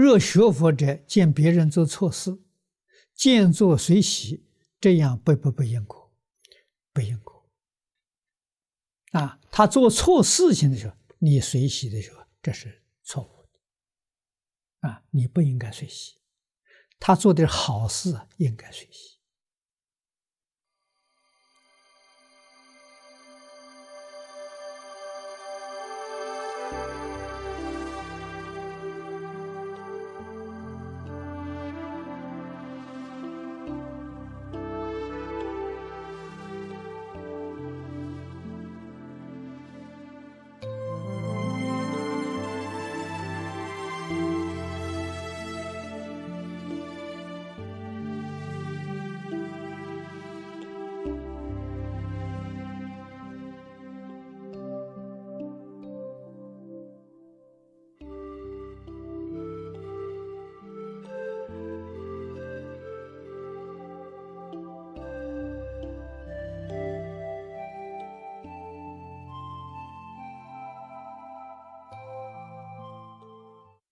若学佛者见别人做错事，见做随喜，这样不不不应果，不应果。啊，他做错事情的时候，你随喜的时候，这是错误的。啊，你不应该随喜，他做的好事应该随喜。